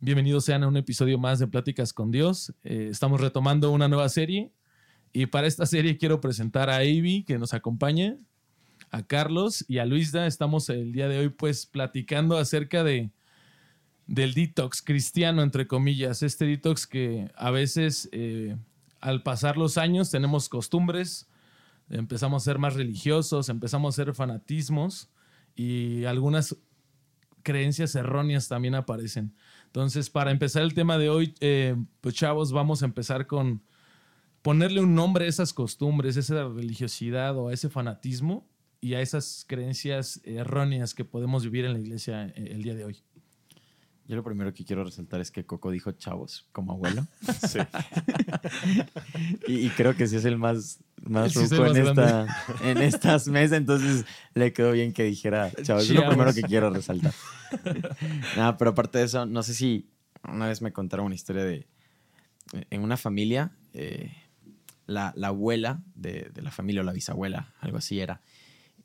Bienvenidos sean a un episodio más de Pláticas con Dios. Eh, estamos retomando una nueva serie y para esta serie quiero presentar a Avi que nos acompaña, a Carlos y a Luisda. Estamos el día de hoy pues platicando acerca de del detox cristiano, entre comillas. Este detox que a veces eh, al pasar los años tenemos costumbres, empezamos a ser más religiosos, empezamos a ser fanatismos y algunas creencias erróneas también aparecen. Entonces, para empezar el tema de hoy, eh, pues chavos, vamos a empezar con ponerle un nombre a esas costumbres, a esa religiosidad o a ese fanatismo y a esas creencias erróneas que podemos vivir en la iglesia eh, el día de hoy. Yo lo primero que quiero resaltar es que Coco dijo chavos como abuelo. Sí. y, creo que sí es el más, más, en, esta, en estas mesas, entonces le quedó bien que dijera chavos. Es lo primero que quiero resaltar. Nada, pero aparte de eso, no sé si una vez me contaron una historia de. En una familia, eh, la, la, abuela de, de la familia o la bisabuela, algo así era,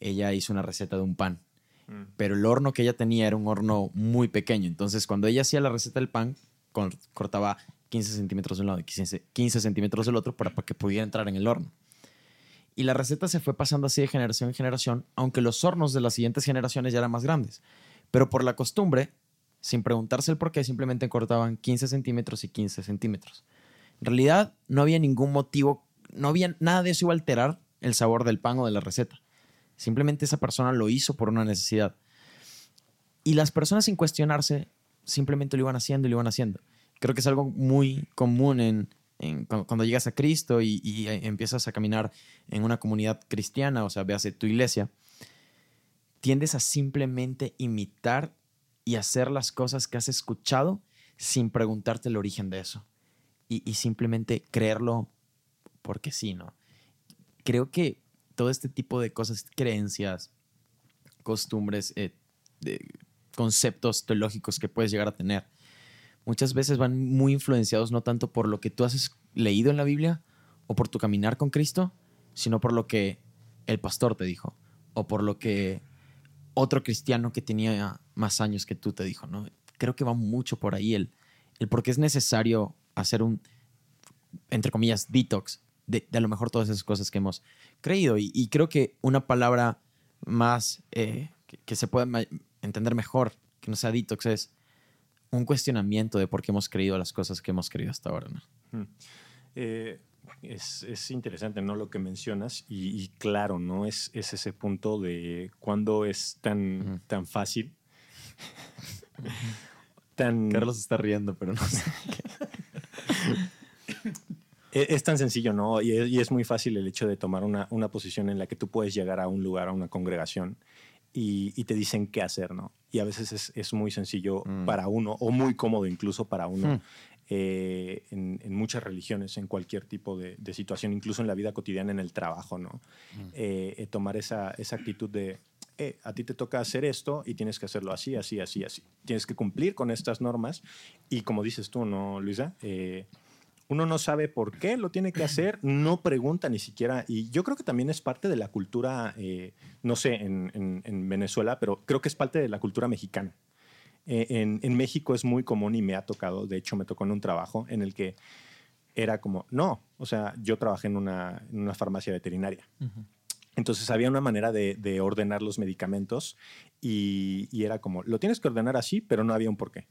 ella hizo una receta de un pan Mm. Pero el horno que ella tenía era un horno muy pequeño. Entonces, cuando ella hacía la receta del pan, cortaba 15 centímetros de un lado y 15, centímetros del otro para, que pudiera entrar en el horno. Y la receta se fue pasando así de generación en generación, aunque los hornos de las siguientes generaciones ya eran más grandes. Pero por la costumbre, sin preguntarse el por qué, simplemente cortaban 15 centímetros y 15 centímetros. En realidad, no había ningún motivo, no había nada de eso iba a alterar el sabor del pan o de la receta. Simplemente esa persona lo hizo por una necesidad. Y las personas sin cuestionarse simplemente lo iban haciendo y lo iban haciendo. Creo que es algo muy común en, cuando, llegas a Cristo y, empiezas a caminar en una comunidad cristiana, o sea, veas tu iglesia, tiendes a simplemente imitar y hacer las cosas que has escuchado sin preguntarte el origen de eso. Y, y simplemente creerlo porque sí, ¿no? Creo que todo este tipo de cosas, creencias, costumbres, eh, conceptos teológicos que puedes llegar a tener, muchas veces van muy influenciados no tanto por lo que tú has leído en la Biblia o por tu caminar con Cristo, sino por lo que el pastor te dijo o por lo que otro cristiano que tenía más años que tú te dijo, ¿no? Creo que va mucho por ahí el, el por qué es necesario hacer un, entre comillas, detox de, a lo mejor todas esas cosas que hemos creído. Y, creo que una palabra más eh, que, se pueda entender mejor, que no sea detox, es un cuestionamiento de por qué hemos creído las cosas que hemos creído hasta ahora. ¿no? Eh, es, interesante, ¿no? Lo que mencionas y, claro, ¿no? Es, es, ese punto de cuando es tan, tan fácil. tan... Carlos está riendo, pero no sé. E, es, tan sencillo, ¿no? Y es, muy fácil el hecho de tomar una, posición en la que tú puedes llegar a un lugar, a una congregación, y, te dicen qué hacer, ¿no? Y a veces es, muy sencillo mm. para uno, o muy cómodo incluso para uno, mm. eh, en, muchas religiones, en cualquier tipo de, situación, incluso en la vida cotidiana, en el trabajo, ¿no? Mm. Eh, eh, tomar esa, esa actitud de, a ti te toca hacer esto y tienes que hacerlo así, así, así, así. Tienes que cumplir con estas normas y como dices tú, ¿no, Luisa? Uno no sabe por qué lo tiene que hacer, no pregunta ni siquiera. Y yo creo que también es parte de la cultura, eh, no sé, en, Venezuela, pero creo que es parte de la cultura mexicana. Eh, en, México es muy común y me ha tocado, de hecho me tocó en un trabajo en el que era como, no, o sea, yo trabajé en una, farmacia veterinaria. Entonces había una manera de, ordenar los medicamentos y, y, era como, lo tienes que ordenar así, pero no había un porqué.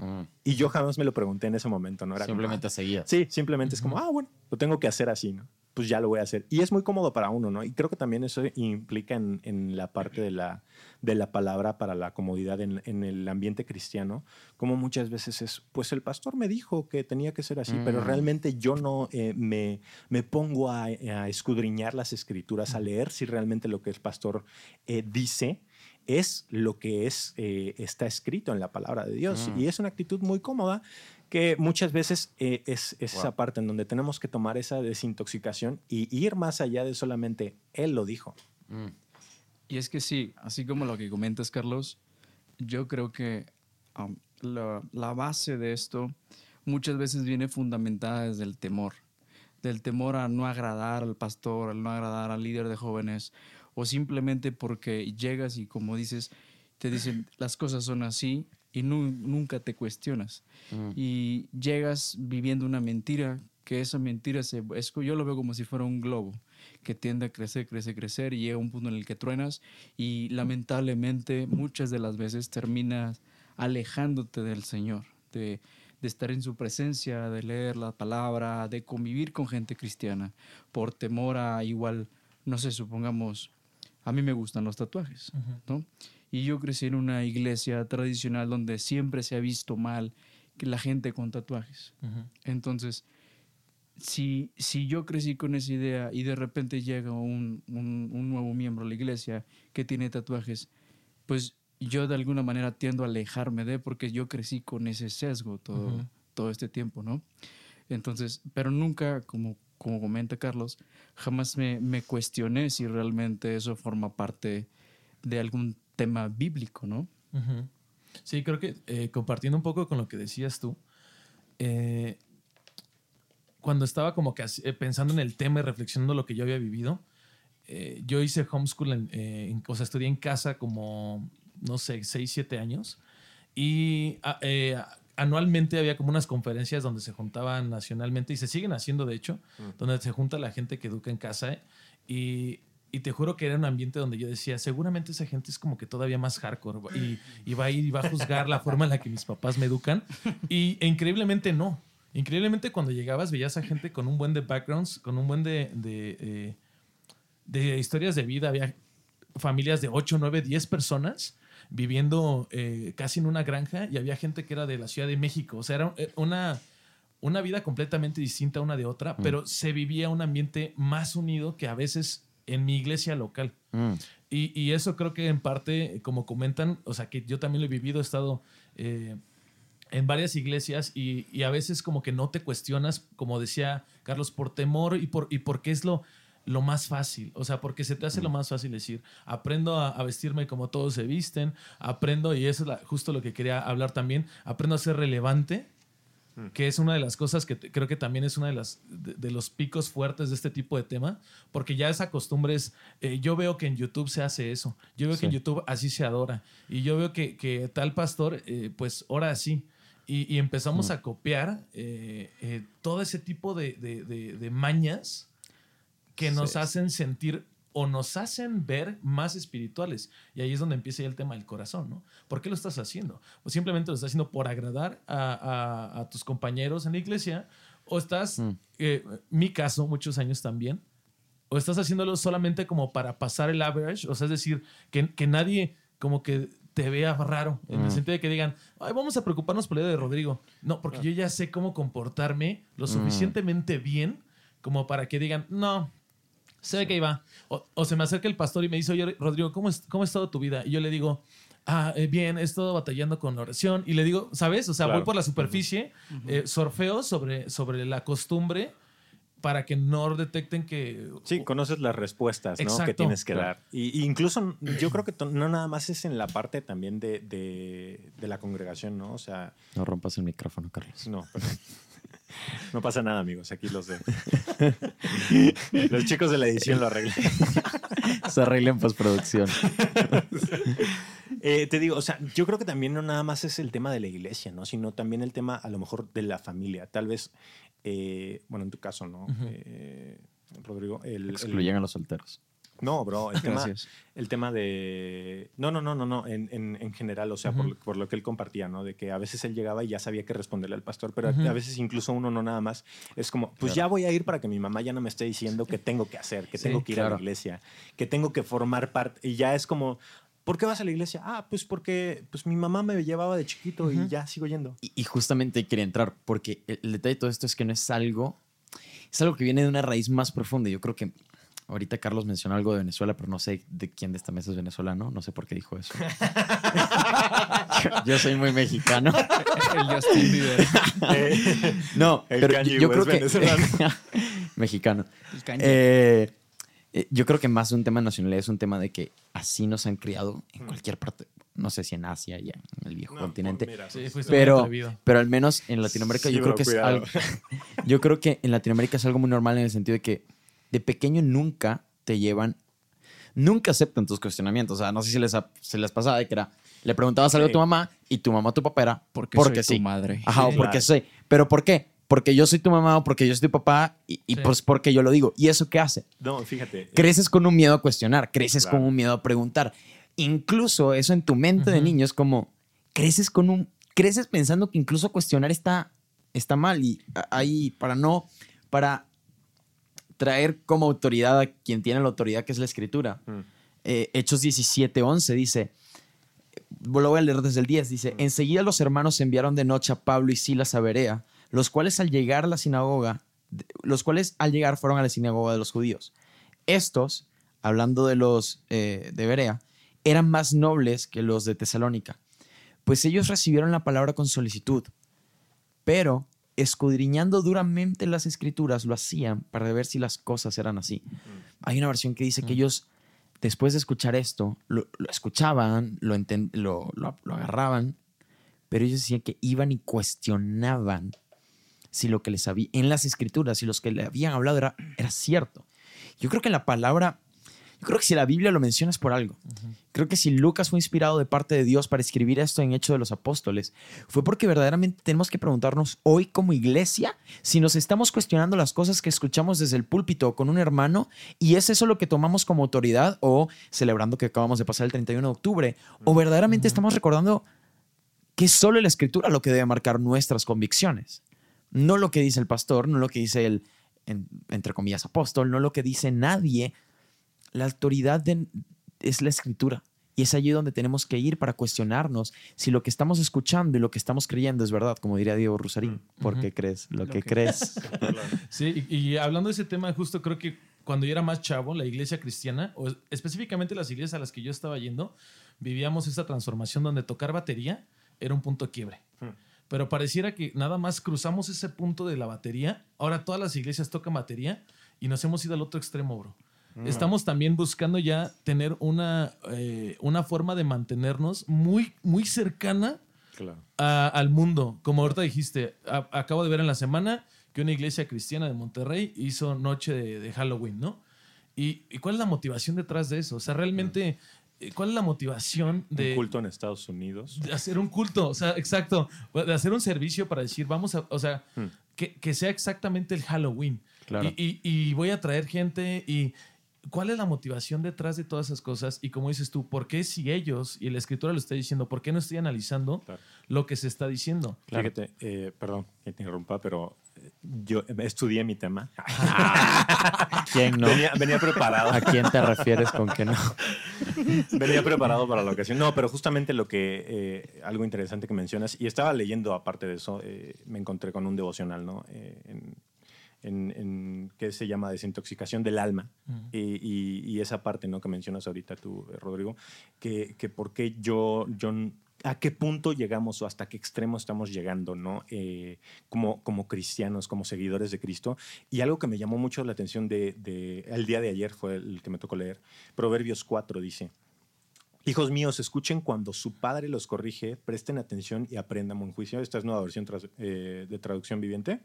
Mm. Y yo jamás me lo pregunté en ese momento, ¿no? Era simplemente como, seguía. Sí, simplemente es como, ah, bueno, lo tengo que hacer así, ¿no? Pues ya lo voy a hacer. Y es muy cómodo para uno, ¿no? Y creo que también eso implica en, en la parte de la, de la palabra para la comodidad en, en, el ambiente cristiano, como muchas veces es, pues el pastor me dijo que tenía que ser así, pero mm. realmente yo no eh, me, me, pongo a, a, escudriñar las escrituras, a leer si realmente lo que el pastor eh, dice es lo que es, eh, está escrito en la palabra de Dios. Mm. Y es una actitud muy cómoda que muchas veces eh, es, esa parte en donde tenemos que tomar esa desintoxicación y ir más allá de solamente Él lo dijo. Mm. Y es que sí, así como lo que comentas, Carlos, yo creo que um, la, la base de esto muchas veces viene fundamentada desde el temor, del temor a no agradar al pastor, al no agradar al líder de jóvenes o simplemente porque llegas y como dices, te dicen las cosas son así y nunca te cuestionas. Mm. Y llegas viviendo una mentira, que esa mentira se, es, yo lo veo como si fuera un globo que tiende a crecer, crecer, crecer y llega un punto en el que truenas y lamentablemente muchas de las veces terminas alejándote del Señor, de, de estar en su presencia, de leer la palabra, de convivir con gente cristiana, por temor a igual, no sé, supongamos, a mí me gustan los tatuajes, ¿no? Y yo crecí en una iglesia tradicional donde siempre se ha visto mal que la gente con tatuajes. Entonces, si, si yo crecí con esa idea y de repente llega un, un, nuevo miembro a la iglesia que tiene tatuajes, pues yo de alguna manera tiendo a alejarme de porque yo crecí con ese sesgo todo, todo este tiempo, ¿no? Entonces, pero nunca, como, como comenta Carlos, jamás me, me cuestioné si realmente eso forma parte de algún tema bíblico, ¿no? Sí, creo que eh, compartiendo un poco con lo que decías tú, eh, cuando estaba como que eh, pensando en el tema y reflexionando lo que yo había vivido, yo hice homeschool, en, o sea, estudié en casa como, no sé, 6, 7 años. Y ah, anualmente había como unas conferencias donde se juntaban nacionalmente y se siguen haciendo, de hecho, donde se junta la gente que educa en casa. Y y te juro que era un ambiente donde yo decía, seguramente esa gente es como que todavía más hardcore y, va a ir y va a juzgar la forma en la que mis papás me educan. Y e increíblemente no. Increíblemente cuando llegabas veías a gente con un buen de backgrounds, con un buen de, de, eh, de historias de vida. Había familias de 8, 9, 10 personas viviendo eh, casi en una granja y había gente que era de la Ciudad de México. O sea, era eh, una, una vida completamente distinta una de otra, mm. pero se vivía un ambiente más unido que a veces en mi iglesia local. Mm. Y, eso creo que en parte, como comentan, o sea, que yo también lo he vivido, he estado eh, en varias iglesias y, a veces como que no te cuestionas, como decía Carlos, por temor y, por, y porque es lo, lo más fácil, o sea, porque se te hace lo más fácil decir, aprendo a, vestirme como todos se visten, aprendo, y eso es justo lo que quería hablar también, aprendo a ser relevante que es una de las cosas que creo que también es uno de, las, de, los picos fuertes de este tipo de tema, porque ya esa costumbre es, eh, yo veo que en YouTube se hace eso, yo veo que en YouTube así se adora, y yo veo que, tal pastor, eh, pues ora así. Y, empezamos a copiar eh, todo ese tipo de, de mañas que nos hacen sentir o nos hacen ver más espirituales. Y ahí es donde empieza ya el tema del corazón, ¿no? ¿Por qué lo estás haciendo? ¿O simplemente lo estás haciendo por agradar a, tus compañeros en la iglesia? ¿O estás, mm. eh, mi caso, muchos años también, o estás haciéndolo solamente como para pasar el average? O sea, es decir, que, que nadie como que te vea raro, en el mm. sentido de que digan, Ay, vamos a preocuparnos por el de Rodrigo. No, porque yo ya sé cómo comportarme lo mm. suficientemente bien como para que digan, no, se ve que iba. O, se me acerca el pastor y me dice, oye, Rodrigo, ¿cómo, es, ¿cómo ha estado tu vida? Y yo le digo, ah, eh, bien, he estado batallando con la oración. Y le digo, ¿sabes? O sea, voy por la superficie, eh, sorfeo sobre, sobre la costumbre para que no detecten que... Sí, conoces las respuestas ¿no? que tienes que dar. Y, incluso yo creo que no nada más es en la parte también de, de, de, la congregación, ¿no? O sea... No rompas el micrófono, Carlos. No, perdón. No pasa nada, amigos. Aquí los de. los chicos de la edición lo arreglan. Se arregla en postproducción. Eh, te digo, o sea, yo creo que también no nada más es el tema de la iglesia, ¿no? Sino también el tema, a lo mejor, de la familia. Tal vez, eh, bueno, en tu caso, ¿no? Eh, Rodrigo. El, Excluyen a los solteros. No, bro, el tema, el tema de... No, no, no, no, no, en, en, general, o sea, por, por, lo que él compartía, ¿no? De que a veces él llegaba y ya sabía que responderle al pastor, pero a veces incluso uno no nada más. Es como, pues ya voy a ir para que mi mamá ya no me esté diciendo qué tengo que hacer, que tengo que ir a la iglesia, que tengo que formar parte. Y ya es como, ¿Por qué vas a la iglesia? Ah, pues porque pues mi mamá me llevaba de chiquito y ya sigo yendo. Y, y, justamente quería entrar, porque el, el, detalle de todo esto es que no es algo, es algo que viene de una raíz más profunda. Yo creo que Ahorita Carlos mencionó algo de Venezuela, pero no sé de quién de esta mesa es venezolano. No sé por qué dijo eso. yo, soy muy mexicano. El Justin Bieber. no, pero yo, creo que mexicano. Eh, eh, yo creo que más de un tema nacional es un tema de que así nos han criado en mm. cualquier parte. No sé si en Asia y en el viejo continente. pero, pero al menos en Latinoamérica yo creo que es algo, yo creo que en Latinoamérica es algo muy normal en el sentido de que de pequeño nunca te llevan, nunca aceptan tus cuestionamientos. O sea, no sé si les, se les pasaba de que era, Le preguntabas algo a tu mamá y tu mamá a tu papá era Porque, porque soy sí. tu madre. Ajá, o porque soy. ¿Pero por qué? Porque yo soy tu mamá o porque yo soy tu papá y, y Sí. pues porque yo lo digo. ¿Y eso qué hace? No, fíjate. Creces con un miedo a cuestionar, creces Claro. con un miedo a preguntar. Incluso eso en tu mente de niño es como, creces con un, creces pensando que incluso cuestionar está, está mal y ahí para no, para traer como autoridad a quien tiene la autoridad que es la escritura. Mm. Eh, Hechos 17, 11 dice, lo voy a leer desde el 10, dice, enseguida los hermanos enviaron de noche a Pablo y Silas a Berea, los cuales al llegar a la sinagoga, los cuales al llegar fueron a la sinagoga de los judíos. Estos, hablando de los eh, de Berea, eran más nobles que los de Tesalónica, pues ellos recibieron la palabra con solicitud, pero escudriñando duramente las escrituras lo hacían para ver si las cosas eran así. Hay una versión que dice que ellos, después de escuchar esto, lo, lo escuchaban, lo, lo, agarraban, pero ellos decían que iban y cuestionaban si lo que les había, en las escrituras, si los que le habían hablado era, era cierto. Yo creo que la palabra, creo que si la Biblia lo menciona es por algo. Creo que si Lucas fue inspirado de parte de Dios para escribir esto en Hechos de los Apóstoles, fue porque verdaderamente tenemos que preguntarnos hoy como iglesia si nos estamos cuestionando las cosas que escuchamos desde el púlpito o con un hermano y es eso lo que tomamos como autoridad o celebrando que acabamos de pasar el 31 de octubre o verdaderamente estamos recordando que es solo la escritura lo que debe marcar nuestras convicciones. No lo que dice el pastor, no lo que dice el, en- entre comillas, apóstol, no lo que dice nadie. La autoridad de- es la escritura. Y es allí donde tenemos que ir para cuestionarnos si lo que estamos escuchando y lo que estamos creyendo es verdad, como diría Diego Rusarín. ¿Por Ujú. qué crees lo, Lo que, que crees? Sí, y, y hablando de ese tema, justo creo que cuando yo era más chavo, la iglesia cristiana, o específicamente las iglesias a las que yo estaba yendo, vivíamos esta transformación donde tocar batería era un punto de quiebre. Hmm. Pero pareciera que nada más cruzamos ese punto de la batería. Ahora todas las iglesias tocan batería y nos hemos ido al otro extremo, bro. Estamos también buscando ya tener una, eh, una forma de mantenernos muy, muy cercana Claro. a- al mundo. Como ahorita dijiste, a- acabo de ver en la semana que una iglesia cristiana de Monterrey hizo noche de, de Halloween, ¿no? ¿Y, y cuál es la motivación detrás de eso? O sea, realmente, eh, ¿cuál es la motivación de, Un culto en Estados Unidos. de hacer un culto? O sea, exacto, de hacer un servicio para decir, vamos a, o sea, Hmm. que, que sea exactamente el Halloween. Claro. Y, y- y voy a traer gente y... ¿Cuál es la motivación detrás de todas esas cosas? Y como dices tú, ¿por qué si ellos, y la escritura lo está diciendo, ¿por qué no estoy analizando Claro. lo que se está diciendo? Fíjate, eh, perdón que te interrumpa, pero eh, yo estudié mi tema. ¿Quién no? Venía, venía preparado. ¿A quién te refieres con que no? Venía preparado para la ocasión. No, pero justamente lo que, eh, algo interesante que mencionas, y estaba leyendo aparte de eso, eh, me encontré con un devocional, ¿no? Eh, en, en- en- que se llama desintoxicación del alma. y, y- y esa parte, ¿no? Que mencionas ahorita tú, eh, Rodrigo, que, que por qué yo, yo, a qué punto llegamos o hasta qué extremo estamos llegando, ¿no? Eh, como, como cristianos, como seguidores de Cristo. Y algo que me llamó mucho la atención de, de- el día de ayer fue el que me tocó leer. Proverbios 4 dice, Hijos míos, escuchen cuando su padre los corrige, presten atención y aprendan buen juicio. Esta es nueva versión eh, de traducción viviente.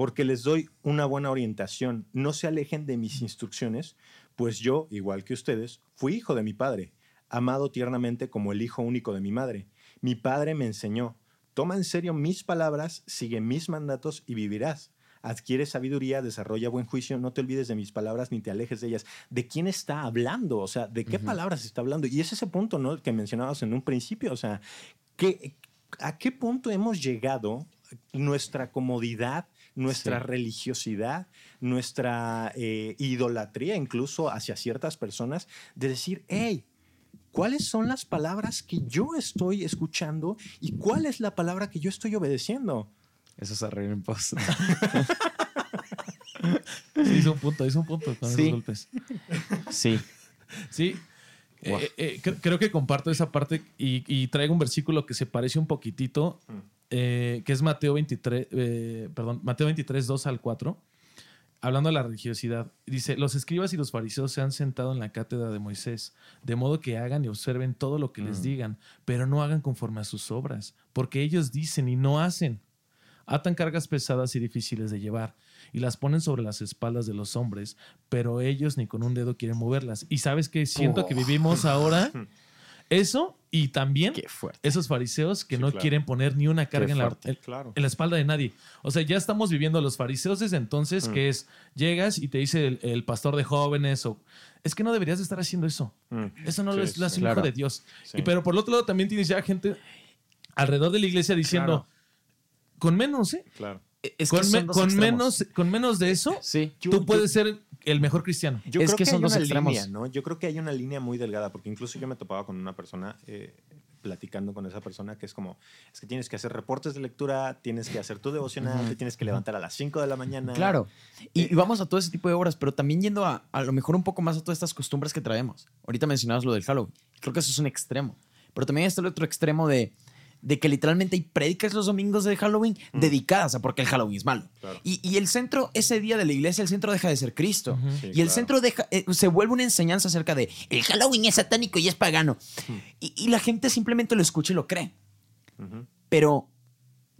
Porque les doy una buena orientación. No se alejen de mis instrucciones, pues yo, igual que ustedes, fui hijo de mi padre, amado tiernamente como el hijo único de mi madre. Mi padre me enseñó, toma en serio mis palabras, sigue mis mandatos y vivirás. Adquiere sabiduría, desarrolla buen juicio, no te olvides de mis palabras ni te alejes de ellas. ¿De quién está hablando? O sea, ¿de qué palabras está hablando? Y es ese punto, ¿no? Que mencionabas en un principio. O sea, ¿qué, ¿a qué punto hemos llegado? Nuestra comodidad, nuestra Sí. religiosidad, nuestra eh, idolatría incluso hacia ciertas personas, de decir, hey, ¿cuáles son las palabras que yo estoy escuchando y cuál es la palabra que yo estoy obedeciendo? Eso es arreglo en post. Sí, hizo un punto, hizo un punto con Sí. esos golpes. Sí. Sí. Eh, eh, cre- creo que comparto esa parte y, y traigo un versículo que se parece un poquitito, Mm. Eh, que es Mateo 23, eh, perdón, Mateo 23, 2 al 4, hablando de la religiosidad. Dice, los escribas y los fariseos se han sentado en la cátedra de Moisés, de modo que hagan y observen todo lo que les Mm. digan, pero no hagan conforme a sus obras, porque ellos dicen y no hacen. Atan cargas pesadas y difíciles de llevar y las ponen sobre las espaldas de los hombres, pero ellos ni con un dedo quieren moverlas. Y sabes que siento que vivimos ahora eso Y también esos fariseos que no quieren poner ni una carga en la, en la, espalda de nadie. O sea, ya estamos viviendo los fariseos desde entonces, mm. que es, llegas y te dice el, pastor de jóvenes o... Es que no deberías de estar haciendo eso. Mm. Eso no es, un hijo de Dios. Y, pero por el otro lado también tienes ya gente alrededor de la iglesia diciendo, con menos, ¿eh? Claro. Es con, con menos, con menos de eso, sí. tú puedes ser el mejor cristiano. Yo creo que, son dos extremos. ¿no? Yo creo que hay una línea muy delgada, porque incluso yo me topaba con una persona, eh, platicando con esa persona, que es como, es que tienes que hacer reportes de lectura, tienes que hacer tu devocional, te tienes que levantar a las 5 de la mañana. Claro. Y, eh, vamos a todo ese tipo de obras, pero también yendo a, a lo mejor un poco más a todas estas costumbres que traemos. Ahorita mencionabas lo del Halloween. Creo que eso es un extremo. Pero también está el otro extremo de de que literalmente hay prédicas los domingos de Halloween mm. dedicadas a porque el Halloween es malo. Y, el centro, ese día de la iglesia, el centro deja de ser Cristo. y el centro deja, eh, se vuelve una enseñanza acerca de el Halloween es satánico y es pagano. y, la gente simplemente lo escucha y lo cree. Pero,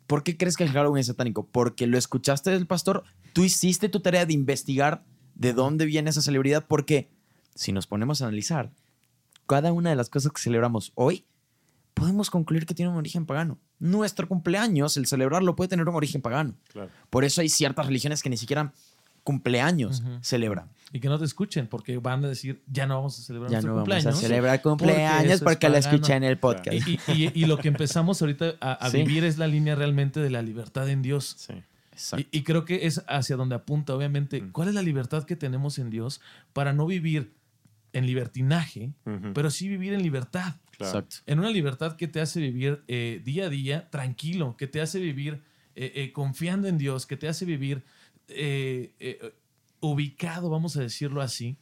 ¿por qué crees que el Halloween es satánico? Porque lo escuchaste del pastor, tú hiciste tu tarea de investigar de dónde viene esa celebridad, porque si nos ponemos a analizar, cada una de las cosas que celebramos hoy podemos concluir que tiene un origen pagano. Nuestro cumpleaños, el celebrarlo, puede tener un origen pagano. Por eso hay ciertas religiones que ni siquiera cumpleaños celebran. Y que no te escuchen, porque van a decir, ya no vamos a celebrar ya no vamos a celebrar cumpleaños porque, la escuché en el podcast. Y, lo que empezamos ahorita a, vivir es la línea realmente de la libertad en Dios. Sí. Y, creo que es hacia donde apunta, obviamente. Mm. ¿Cuál es la libertad que tenemos en Dios para no vivir en libertinaje, pero sí vivir en libertad? En una libertad que te hace vivir eh, día a día tranquilo, que te hace vivir eh, eh, confiando en Dios, que te hace vivir ubicado, vamos a decirlo así,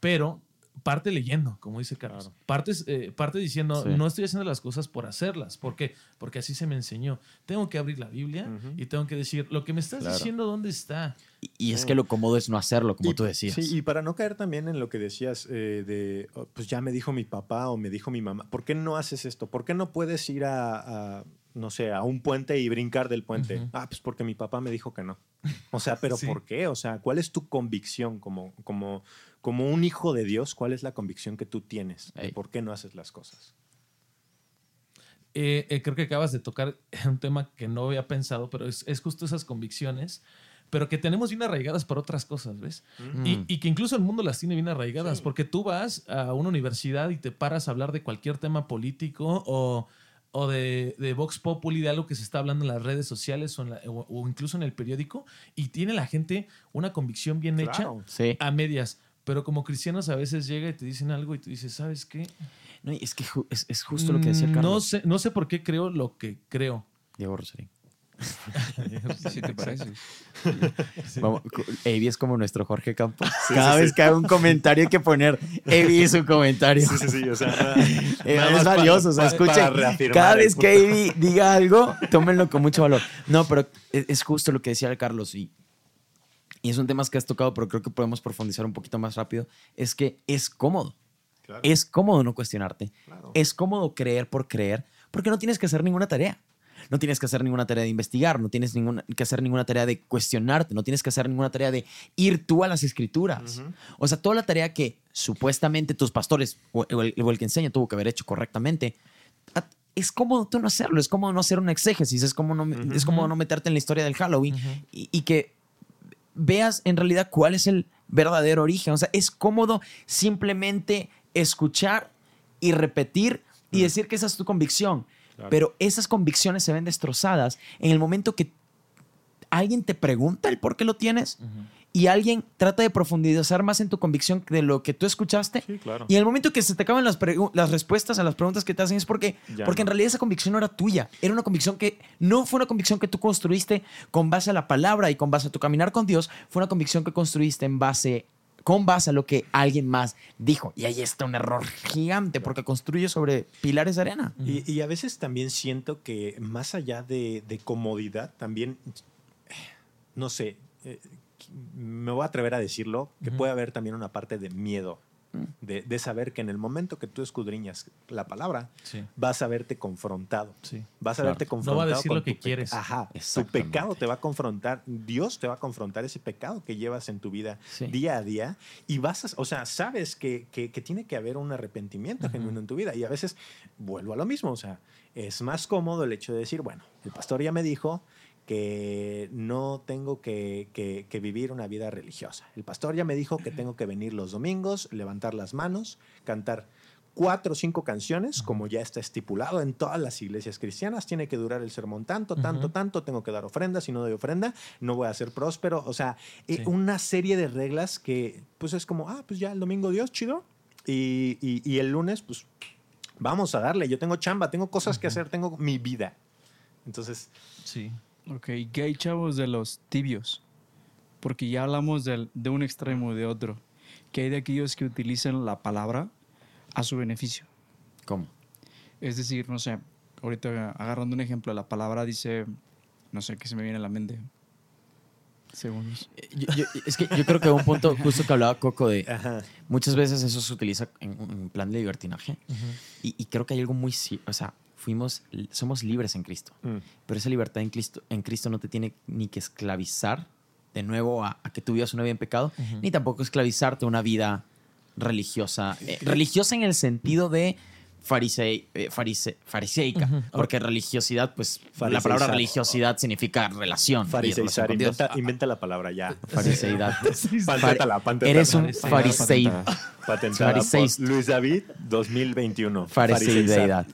pero parte leyendo, como dice Carlos. Parte, parte diciendo, no estoy haciendo las cosas por hacerlas. ¿Por qué? Porque así se me enseñó. Tengo que abrir la Biblia y tengo que decir, lo que me estás diciendo, ¿dónde está? Y, es que lo cómodo es no hacerlo, como tú decías. Sí, y para no caer también en lo que decías eh, de, oh, pues ya me dijo mi papá o me dijo mi mamá, ¿por qué no haces esto? ¿Por qué no puedes ir a, no sé, a un puente y brincar del puente? Ah, pues porque mi papá me dijo que no. O sea, pero ¿por qué? O sea, ¿cuál es tu convicción como, como, como un hijo de Dios? ¿Cuál es la convicción que tú tienes? ¿Por qué no haces las cosas? Eh, eh, creo que acabas de tocar un tema que no había pensado, pero es, es justo esas convicciones pero que tenemos bien arraigadas por otras cosas, ¿ves? Y, que incluso el mundo las tiene bien arraigadas, porque tú vas a una universidad y te paras a hablar de cualquier tema político o, o de, de, Vox Populi, de algo que se está hablando en las redes sociales o, o, incluso en el periódico, y tiene la gente una convicción bien hecha a medias. Pero como cristianos a veces llega y te dicen algo y tú dices, ¿sabes qué? No, es que es, justo lo que decía Carlos. No sé, no sé por qué creo lo que creo. Diego Rosarín. ¿Sí te parece? Evi es como nuestro Jorge Campos. Cada vez que hay un comentario hay que poner Evi su comentario. Sí, sí, sí. O sea, es valioso. o sea, escuchen. Cada vez que Evi diga algo, tómenlo con mucho valor. No, pero es justo lo que decía Carlos y, y es un tema que has tocado, pero creo que podemos profundizar un poquito más rápido. Es que es cómodo. Es cómodo no cuestionarte. Es cómodo creer por creer, porque no tienes que hacer ninguna tarea no tienes que hacer ninguna tarea de investigar, no tienes ninguna, que hacer ninguna tarea de cuestionarte, no tienes que hacer ninguna tarea de ir tú a las escrituras. O sea, toda la tarea que supuestamente tus pastores o, el, que enseña tuvo que haber hecho correctamente, es cómodo tú no hacerlo, es cómodo no hacer un exégesis, es como no, es como no meterte en la historia del Halloween y, que veas en realidad cuál es el verdadero origen. O sea, es cómodo simplemente escuchar y repetir y decir que esa es tu convicción. Pero esas convicciones se ven destrozadas en el momento que alguien te pregunta el por qué lo tienes y alguien trata de profundizar más en tu convicción de lo que tú escuchaste. Y en el momento que se te acaban las, las respuestas a las preguntas que te hacen es porque, porque en realidad esa convicción no era tuya. Era una convicción que no fue una convicción que tú construiste con base a la palabra y con base a tu caminar con Dios. Fue una convicción que construiste en base con base a lo que alguien más dijo. Y ahí está un error gigante porque construye sobre pilares de arena. Y, a veces también siento que más allá de, comodidad, también, no sé, eh, me voy a atrever a decirlo, que puede haber también una parte de miedo de, saber que en el momento que tú escudriñas la palabra, vas a verte confrontado. Vas a verte confrontado. No va a decir lo que quieres. Ajá. Tu pecado te va a confrontar. Dios te va a confrontar ese pecado que llevas en tu vida día a día. Y vas a, o sea, sabes que, tiene que haber un arrepentimiento genuino en tu vida. Y a veces vuelvo a lo mismo. O sea, es más cómodo el hecho de decir, bueno, el pastor ya me dijo que no tengo que, vivir una vida religiosa. El pastor ya me dijo que tengo que venir los domingos, levantar las manos, cantar cuatro o cinco canciones, como ya está estipulado en todas las iglesias cristianas. Tiene que durar el sermón tanto, tanto, tanto. Tengo que dar ofrenda. Si no doy ofrenda, no voy a ser próspero. O sea, eh, una serie de reglas que, pues es como, ah, pues ya el domingo Dios, chido. Y, y, el lunes, pues vamos a darle. Yo tengo chamba, tengo cosas que hacer, tengo mi vida. Entonces, sí. Ok, ¿qué hay chavos de los tibios? Porque ya hablamos de, un extremo y de otro. ¿Qué hay de aquellos que utilizan la palabra a su beneficio? ¿Cómo? Es decir, no sé, ahorita agarrando un ejemplo, la palabra dice, no sé qué se me viene a la mente. Segundos. Eh, es que yo creo que un punto justo que hablaba Coco de muchas veces eso se utiliza en, plan de libertinaje y, y, creo que hay algo muy, o sea, fuimos, somos libres en Cristo. Mm. Pero esa libertad en Cristo, en Cristo no te tiene ni que esclavizar de nuevo a, que tú vivas una vida en pecado, ni tampoco esclavizarte a una vida religiosa. Eh, religiosa en el sentido de farisei, eh, fariseica, porque religiosidad, pues la palabra religiosidad significa relación. Fariseizar, inventa, inventa, la palabra ya. Fariseidad. Paténtala, Eres un farisei. Luis David, 2021. Fariseidad.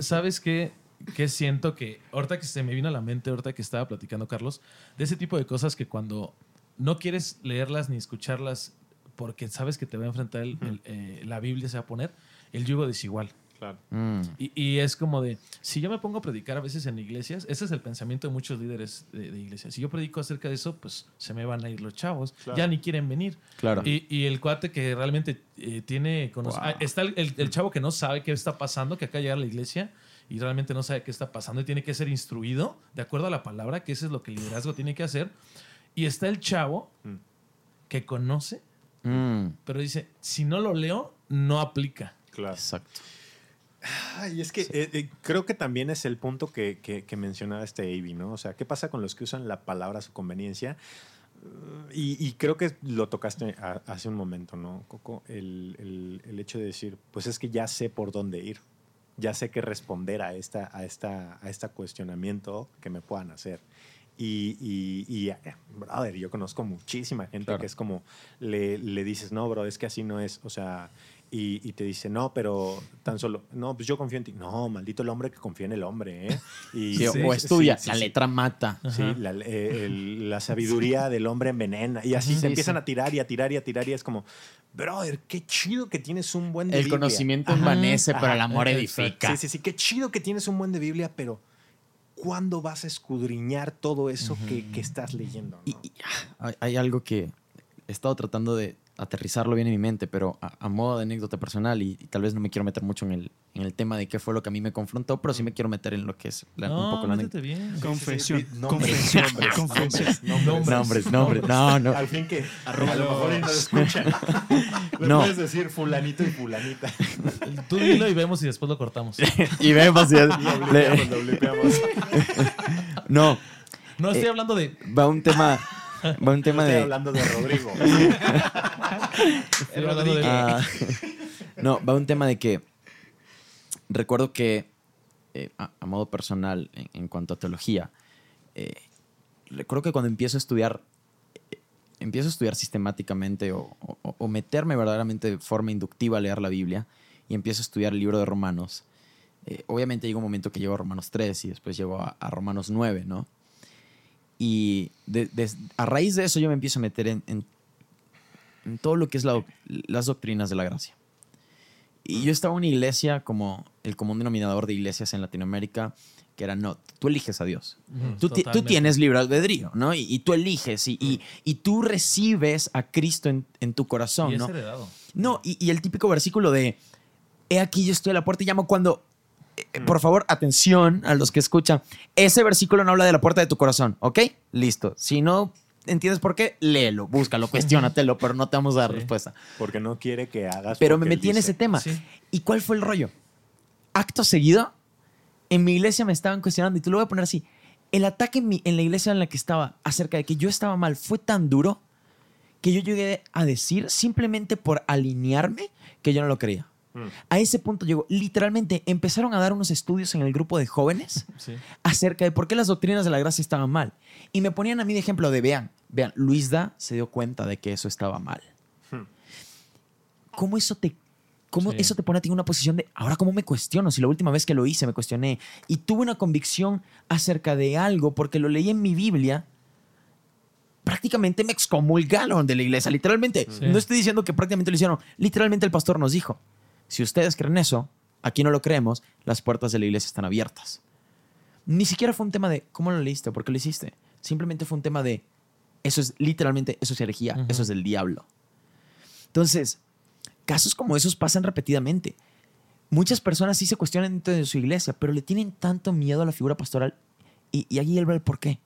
¿Sabes qué? que siento que, ahorita que se me vino a la mente, ahorita que estaba platicando Carlos, de ese tipo de cosas que cuando no quieres leerlas ni escucharlas porque sabes que te va a enfrentar eh, la Biblia, se va a poner, el yugo desigual. Claro. Mm. Y, es como de, si yo me pongo a predicar a veces en iglesias, ese es el pensamiento de muchos líderes de, iglesias. Si yo predico acerca de eso, pues se me van a ir los chavos, ya ni quieren venir. Claro. Y, el cuate que realmente eh, tiene conocimiento, está el, chavo que no sabe qué está pasando, que acá llega a la iglesia y realmente no sabe qué está pasando y tiene que ser instruido de acuerdo a la palabra, que eso es lo que el liderazgo tiene que hacer. Y está el chavo mm. que conoce, mm. pero dice, si no lo leo, no aplica. Exacto. Y es que eh, eh, creo que también es el punto que, que, mencionaba este Avi, ¿no? O sea, ¿qué pasa con los que usan la palabra a su conveniencia? Y, creo que lo tocaste hace un momento, ¿no, Coco? El, el, hecho de decir, pues es que ya sé por dónde ir, ya sé qué responder a, esta, a, esta, a este cuestionamiento que me puedan hacer. Y, y, eh, brother, yo conozco muchísima gente que es como, le, le dices, no, bro, es que así no es, o sea, y, te dice, no, pero tan solo, no, pues yo confío en ti. No, maldito el hombre que confía en el hombre, ¿eh? Y, o es tuya, la letra mata. Sí, eh, la, sabiduría del hombre envenena. Y así se empiezan a tirar y a tirar y a tirar y es como, brother, qué chido que tienes un buen de El conocimiento envanece, pero el amor edifica. Sí, sí, sí, qué chido que tienes un buen de Biblia, pero ¿cuándo vas a escudriñar todo eso que, estás leyendo? Y, hay algo que he estado tratando de aterrizarlo bien en mi mente, pero a, modo de anécdota personal, y, tal vez no me quiero meter mucho en el, en el tema de qué fue lo que a mí me confrontó, pero sí me quiero meter en lo que es un poco la anécdota. bien. Confesión. Confesión. Nombres. Nombres. No, no. Al fin que a lo mejor no escucha. no. puedes decir fulanito y fulanita. Tú dilo y vemos y después lo cortamos. y vemos y... no. No estoy eh, hablando de... Va un tema un tema estoy de. hablando de Rodrigo. Ah, no, va un tema de que. Recuerdo que, eh, a, modo personal, en, cuanto a teología, eh, recuerdo que cuando empiezo a estudiar, eh, empiezo a estudiar sistemáticamente o, meterme verdaderamente de forma inductiva a leer la Biblia y empiezo a estudiar el libro de Romanos. obviamente llega un momento que llego a Romanos 3 y después llego a, a Romanos 9, ¿no? Y a raíz de eso yo me empiezo a meter en, en, todo lo que es las doctrinas de la gracia. Y yo estaba en una iglesia como el común denominador de iglesias en Latinoamérica, que era, no, tú eliges a Dios. tú, tú, tienes libre albedrío, ¿no? Y, tú eliges y, y, tú recibes a Cristo en, en tu corazón, y ¿no? heredado. No, y, el típico versículo de, he aquí yo estoy a la puerta y llamo cuando por favor, atención a los que escuchan. Ese versículo no habla de la puerta de tu corazón, ¿ok? Listo. Si no, entiendes por qué, léelo, búscalo, cuestionatelo, pero no te vamos a dar respuesta. Porque no quiere que hagas. Pero me metí en ese tema. ¿Y cuál fue el rollo? Acto seguido, en mi iglesia me estaban cuestionando, y te lo voy a poner así. El ataque en, en la iglesia en la que estaba acerca de que yo estaba mal fue tan duro que yo llegué a decir simplemente por alinearme que yo no lo creía. Mm. A ese punto llegó. Literalmente empezaron a dar unos estudios en el grupo de jóvenes acerca de por qué las doctrinas de la gracia estaban mal. Y me ponían a mí de ejemplo de, vean, vean, Luisda se dio cuenta de que eso estaba mal. Hmm. ¿Cómo eso te ¿Cómo eso te pone a ti en una posición de, ahora cómo me cuestiono? Si la última vez que lo hice me cuestioné y tuve una convicción acerca de algo porque lo leí en mi Biblia, prácticamente me excomulgaron de la iglesia, literalmente. No estoy diciendo que prácticamente lo hicieron, literalmente el pastor nos dijo, si ustedes creen eso, aquí no lo creemos, las puertas de la iglesia están abiertas. Ni siquiera fue un tema de cómo lo leíste, por qué lo hiciste. Simplemente fue un tema de eso es literalmente, eso es herejía, eso es del diablo. Entonces, casos como esos pasan repetidamente. Muchas personas sí se cuestionan dentro de su iglesia, pero le tienen tanto miedo a la figura pastoral. Y, y allí él ve el por qué.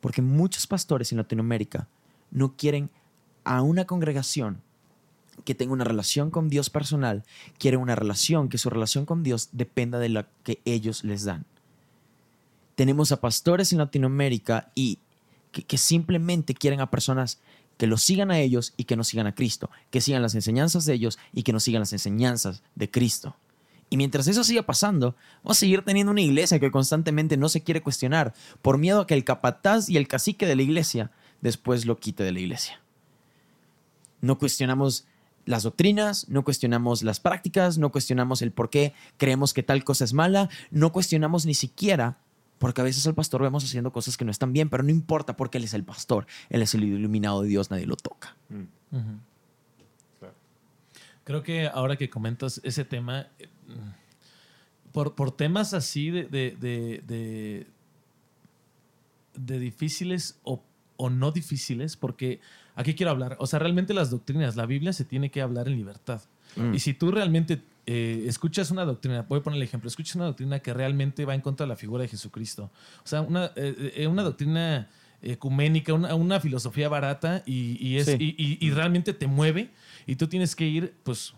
Porque muchos pastores en Latinoamérica no quieren a una congregación que tenga una relación con Dios personal, quiere una relación, que su relación con Dios dependa de lo que ellos les dan. Tenemos a pastores en Latinoamérica y que, simplemente quieren a personas que los sigan a ellos y que no sigan a Cristo, que sigan las enseñanzas de ellos y que no sigan las enseñanzas de Cristo. Y mientras eso siga pasando, vamos a seguir teniendo una iglesia que constantemente no se quiere cuestionar por miedo a que el capataz y el cacique de la iglesia después lo quite de la iglesia. No cuestionamos las doctrinas, no cuestionamos las prácticas, no cuestionamos el por qué creemos que tal cosa es mala, no cuestionamos ni siquiera, porque a veces el pastor vemos haciendo cosas que no están bien, pero no importa porque él es el pastor, él es el iluminado de Dios, nadie lo toca. Mm. Creo que ahora que comentas ese tema, eh, por, por temas así de, de, de, difíciles o, o no difíciles, porque ¿A quiero hablar? O sea, realmente las doctrinas, la Biblia se tiene que hablar en libertad. Mm. Y si tú realmente eh, escuchas una doctrina, voy a poner el ejemplo, escuchas una doctrina que realmente va en contra de la figura de Jesucristo. O sea, una, eh, eh, una doctrina ecuménica, una, una, filosofía barata y, es, y, realmente te mueve y tú tienes que ir, pues,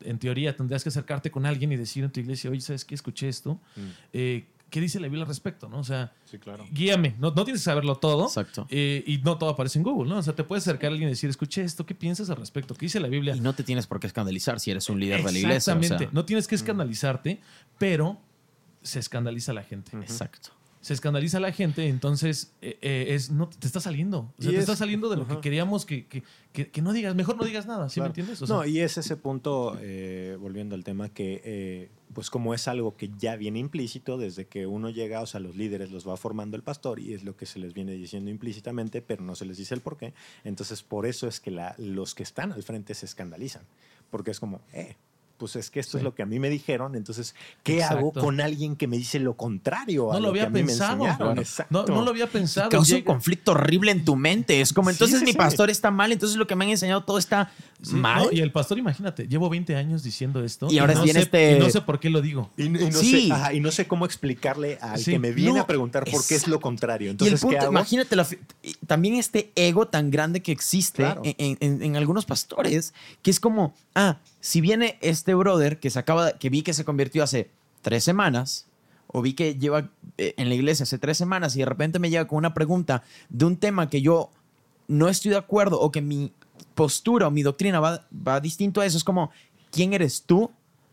en teoría tendrías que acercarte con alguien y decir en tu iglesia, oye, ¿sabes qué? Escuché esto. Mm. ¿Qué dice la Biblia al respecto? ¿no? O sea, guíame. No, no, tienes que saberlo todo. Exacto. Eh, y no todo aparece en Google, ¿no? O sea, te puedes acercar a alguien y decir, escuché esto, ¿qué piensas al respecto? ¿Qué dice la Biblia? Y no te tienes por qué escandalizar si eres un líder de la iglesia. Exactamente. No tienes que mm. escandalizarte, pero se escandaliza la gente. Exacto se escandaliza la gente, entonces eh, eh, es, no, te está saliendo. O sea, te está saliendo de lo que queríamos que, que, que, no digas, mejor no digas nada, ¿sí me entiendes? no, y es ese punto, eh, volviendo al tema, que pues como es algo que ya viene implícito, desde que uno llega, o sea, los líderes los va formando el pastor y es lo que se les viene diciendo implícitamente, pero no se les dice el por qué. Entonces, por eso es que la, los que están al frente se escandalizan, porque es como, eh, pues es que esto es lo que a mí me dijeron, entonces, ¿qué hago con alguien que me dice lo contrario? no lo, había pensado. No, no, lo había pensado. Causa un conflicto horrible en tu mente. Es como, entonces mi pastor está mal, entonces lo que me han enseñado todo está mal. y el pastor, imagínate, llevo 20 años diciendo esto. Y ahora no sé, este... no sé por qué lo digo. Y, no, sé, y no sé cómo explicarle al que me viene a preguntar por qué es lo contrario. Entonces, ¿qué hago? imagínate también este ego tan grande que existe en, en algunos pastores, que es como, ah, si viene este brother que se acaba, que vi que se convirtió hace tres semanas, o vi que lleva eh, en la iglesia hace tres semanas y de repente me llega con una pregunta de un tema que yo no estoy de acuerdo o que mi postura o mi doctrina va, va distinto a eso, es como, ¿quién eres tú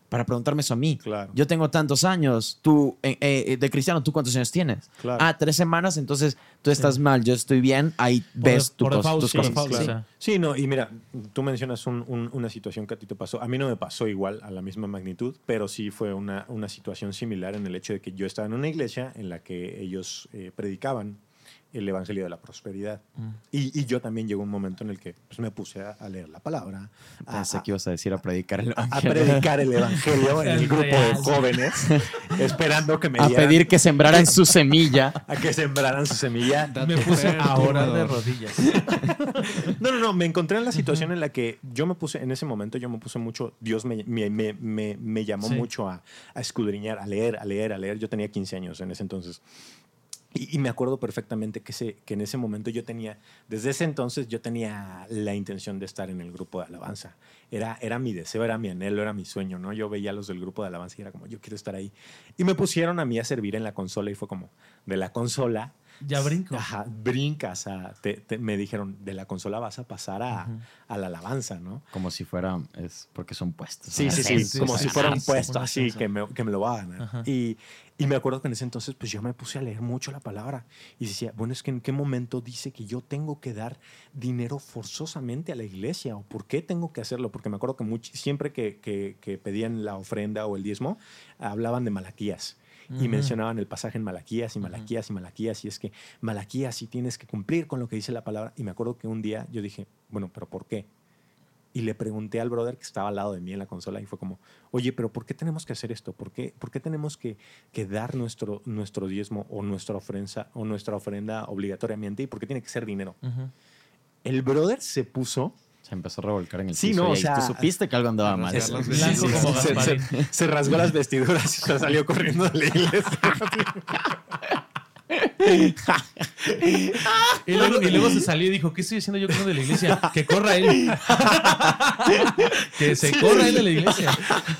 para preguntarme eso a mí. Claro. Yo tengo tantos años, tú, eh, eh, de cristiano, ¿tú cuántos años tienes? Claro. Ah, tres semanas, entonces tú estás mal, yo estoy bien, ahí ves tu tus cosas. Sí. no, y mira, tú mencionas una situación que a ti te pasó. A mí no me pasó igual, a la misma magnitud, pero sí fue una, una situación similar en el hecho de que yo estaba en una iglesia en la que ellos eh, predicaban el Evangelio de la Prosperidad. Mm. Y, yo también llegó un momento en el que pues, me puse a, leer la palabra. Pensé que ibas a decir a predicar el Evangelio. A, predicar el Evangelio en el grupo de jóvenes, esperando que me A pedir que sembraran su semilla. a que sembraran su semilla. me puse ahora de rodillas. no, no, no. Me encontré en la situación en la que yo me puse, en ese momento yo me puse mucho, Dios me, me, me, me llamó mucho a, a escudriñar, a leer, a leer, a leer. Yo tenía 15 años en ese entonces. Y, me acuerdo perfectamente que, ese, que en ese momento yo tenía, desde ese entonces yo tenía la intención de estar en el grupo de alabanza. Era, era mi deseo, era mi anhelo, era mi sueño, ¿no? Yo veía a los del grupo de alabanza y era como, yo quiero estar ahí. Y me pusieron a mí a servir en la consola y fue como, de la consola ya brinco. Ajá, brincas. A, me dijeron, de la consola vas a pasar a, la alabanza, ¿no? Como si fuera, es porque son puestos. Sí, sí, sí, como si fuera un puesto así, que me, que me, lo va a ganar. Y, y, me acuerdo que en ese entonces, pues yo me puse a leer mucho la palabra y decía, bueno, es que en qué momento dice que yo tengo que dar dinero forzosamente a la iglesia o por qué tengo que hacerlo, porque me acuerdo que siempre que, que, que pedían la ofrenda o el diezmo, hablaban de Malaquías y mencionaban el pasaje en Malaquías y Malaquías y Malaquías y es que Malaquías sí tienes que cumplir con lo que dice la palabra y me acuerdo que un día yo dije, bueno, pero ¿por qué? Y le pregunté al brother que estaba al lado de mí en la consola y fue como, oye, pero ¿por qué tenemos que hacer esto? ¿Por qué, por qué tenemos que, que, dar nuestro, nuestro diezmo o nuestra, ofrenda, o nuestra ofrenda obligatoriamente y por qué tiene que ser dinero? El brother se puso se empezó a revolcar en el sí, No, o sea, tú supiste que algo andaba mal. se, rasgó las vestiduras y se salió corriendo de la iglesia. y, luego, se salió y dijo, ¿qué estoy haciendo yo con de la iglesia? Que corra él. que se corra él de la iglesia.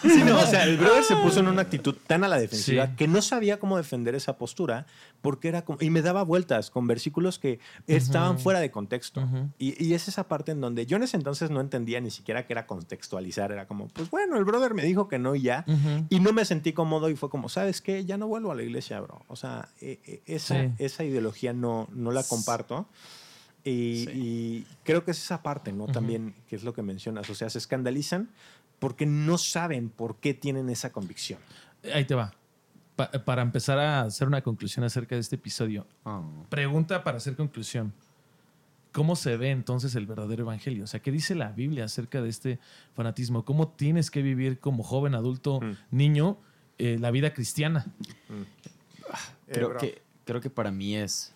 o sea, el brother se puso en una actitud tan a la defensiva que no sabía cómo defender esa postura porque era como, y me daba vueltas con versículos que estaban fuera de contexto. y, y, es esa parte en donde yo en ese entonces no entendía ni siquiera que era contextualizar. Era como, pues bueno, el brother me dijo que no y ya. Y no me sentí cómodo y fue como, ¿sabes qué? Ya no vuelvo a la iglesia, bro. O sea, e, e, esa, esa ideología no, no la comparto. Y, creo que es esa parte, ¿no? También, que es lo que mencionas. O sea, se escandalizan porque no saben por qué tienen esa convicción. Ahí te va. para empezar a hacer una conclusión acerca de este episodio. Oh. Pregunta para hacer conclusión. ¿Cómo se ve entonces el verdadero evangelio? O sea, ¿qué dice la Biblia acerca de este fanatismo? ¿Cómo tienes que vivir como joven, adulto, mm. niño, eh, la vida cristiana? Mm. Creo que creo que para mí es...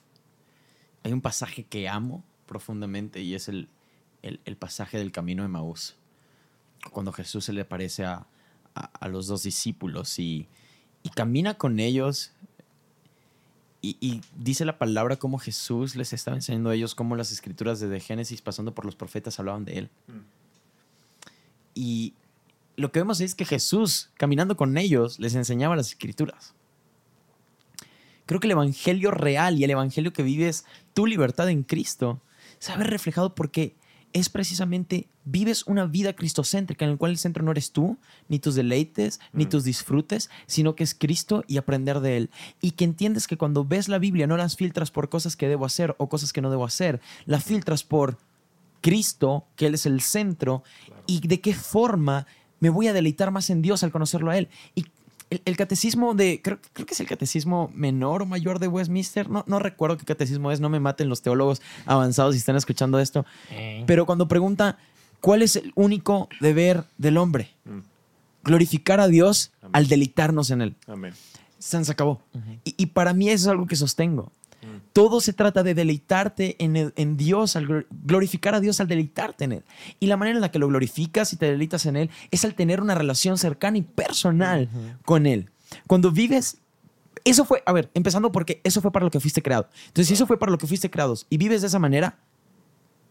Hay un pasaje que amo profundamente y es el, el, pasaje del camino de Maús. Cuando Jesús se le aparece a, a, los dos discípulos y, y camina con ellos y, y, dice la palabra como Jesús les estaba enseñando a ellos cómo las escrituras desde Génesis pasando por los profetas hablaban de él. Mm. Y lo que vemos es que Jesús, caminando con ellos, les enseñaba las escrituras. Creo que el evangelio real y el evangelio que vives tu libertad en Cristo se ve reflejado porque es precisamente vives una vida cristocéntrica en la cual el centro no eres tú, ni tus deleites, ni mm. tus disfrutes, sino que es Cristo y aprender de Él. Y que entiendes que cuando ves la Biblia no las filtras por cosas que debo hacer o cosas que no debo hacer, la filtras por Cristo, que Él es el centro, y de qué forma me voy a deleitar más en Dios al conocerlo a Él. Y el, catecismo de, creo, creo, que es el catecismo menor o mayor de Westminster, no, no recuerdo qué catecismo es, no me maten los teólogos avanzados si están escuchando esto, eh. pero cuando pregunta, ¿cuál es el único deber del hombre? Mm. Glorificar a Dios al deleitarnos en Él. Amén. Se acabó. y, y, para mí eso es algo que sostengo. Todo se trata de deleitarte en, en, Dios, al glorificar a Dios al deleitarte en Él. Y la manera en la que lo glorificas y te deleitas en Él es al tener una relación cercana y personal con Él. Cuando vives, eso fue, a ver, empezando porque eso fue para lo que fuiste creado. Entonces, si eso fue para lo que fuiste creado y vives de esa manera,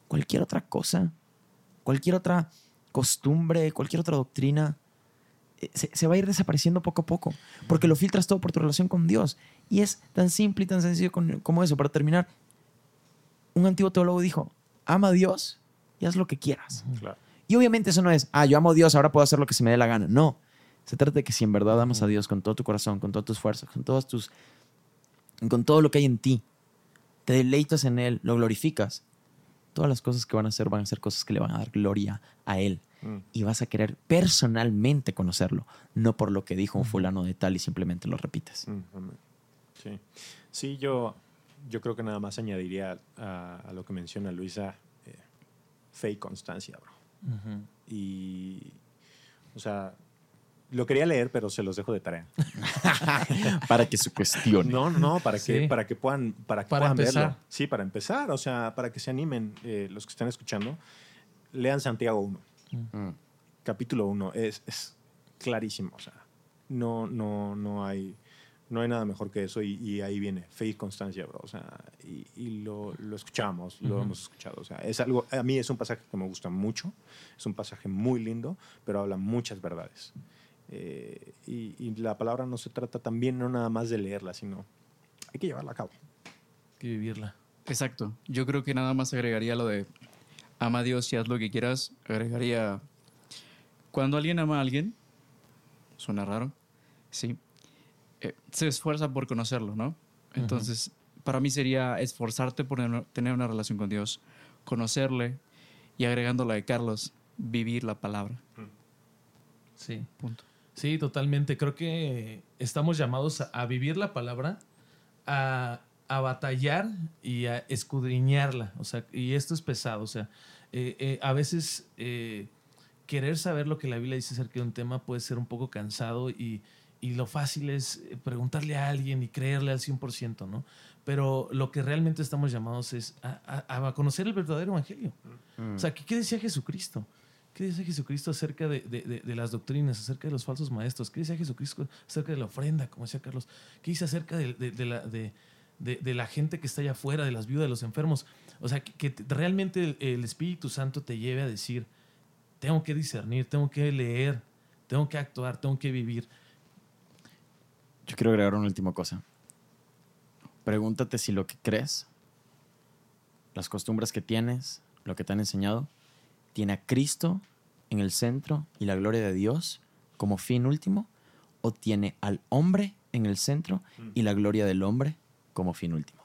cualquier otra cosa, cualquier otra costumbre, cualquier otra doctrina, se, va a ir desapareciendo poco a poco, porque lo filtras todo por tu relación con Dios. Y es tan simple y tan sencillo como eso. Para terminar, un antiguo teólogo dijo, ama a Dios y haz lo que quieras. Y obviamente eso no es, ah, yo amo a Dios, ahora puedo hacer lo que se me dé la gana. No, se trata de que si en verdad amas a Dios con todo tu corazón, con todas tus fuerzas, con todas tus, con todo lo que hay en ti, te deleitas en Él, lo glorificas, todas las cosas que van a hacer van a ser cosas que le van a dar gloria a Él. Mm. y vas a querer personalmente conocerlo, no por lo que dijo un fulano de tal y simplemente lo repites. Sí, sí yo, yo creo que nada más añadiría a, lo que menciona Luisa, eh, fe y constancia, bro. Y, o sea, lo quería leer, pero se los dejo de tarea. para que se cuestione. No, no, para que, para que puedan, para que puedan verlo. Sí, para empezar, o sea, para que se animen eh, los que están escuchando. Lean Santiago 1. Mm. Capítulo 1 es, es, clarísimo. O sea, no, no, no hay No hay nada mejor que eso y, ahí viene fe y constancia, bro. O sea, y, lo, lo, escuchamos, lo hemos escuchado. O sea, es algo, a mí es un pasaje que me gusta mucho, es un pasaje muy lindo, pero habla muchas verdades. Eh, y, la palabra no se trata también no nada más de leerla, sino hay que llevarla a cabo. Hay que vivirla. Exacto. Yo creo que nada más agregaría lo de ama a Dios y haz lo que quieras. Agregaría, cuando alguien ama a alguien, suena raro, sí, eh, se esfuerza por conocerlo, ¿no? Entonces, para mí sería esforzarte por tener una relación con Dios, conocerle y agregando la de Carlos, vivir la palabra. Sí. Punto. Sí, totalmente. Creo que estamos llamados a, vivir la palabra, a, batallar y a escudriñarla. O sea, y esto es pesado. O sea, eh, eh, a veces querer saber lo que la Biblia dice acerca de un tema puede ser un poco cansado y, y lo fácil es eh, preguntarle a alguien y creerle al 100%, ¿no? Pero lo que realmente estamos llamados es a, conocer el verdadero evangelio. Mm. O sea, ¿qué, decía Jesucristo? ¿Qué decía Jesucristo acerca de, de, las doctrinas, acerca de los falsos maestros? ¿Qué decía Jesucristo acerca de la ofrenda, como decía Carlos? ¿Qué dice acerca de, la, de, la gente que está allá afuera, de las viudas, de los enfermos? O sea, que, realmente el Espíritu Santo te lleve a decir, tengo que discernir, tengo que leer, tengo que actuar, tengo que vivir. Yo quiero agregar una última cosa. Pregúntate si lo que crees, las costumbres que tienes, lo que te han enseñado, tiene a Cristo en el centro y la gloria de Dios como fin último, o tiene al hombre en el centro y la gloria del hombre como fin último.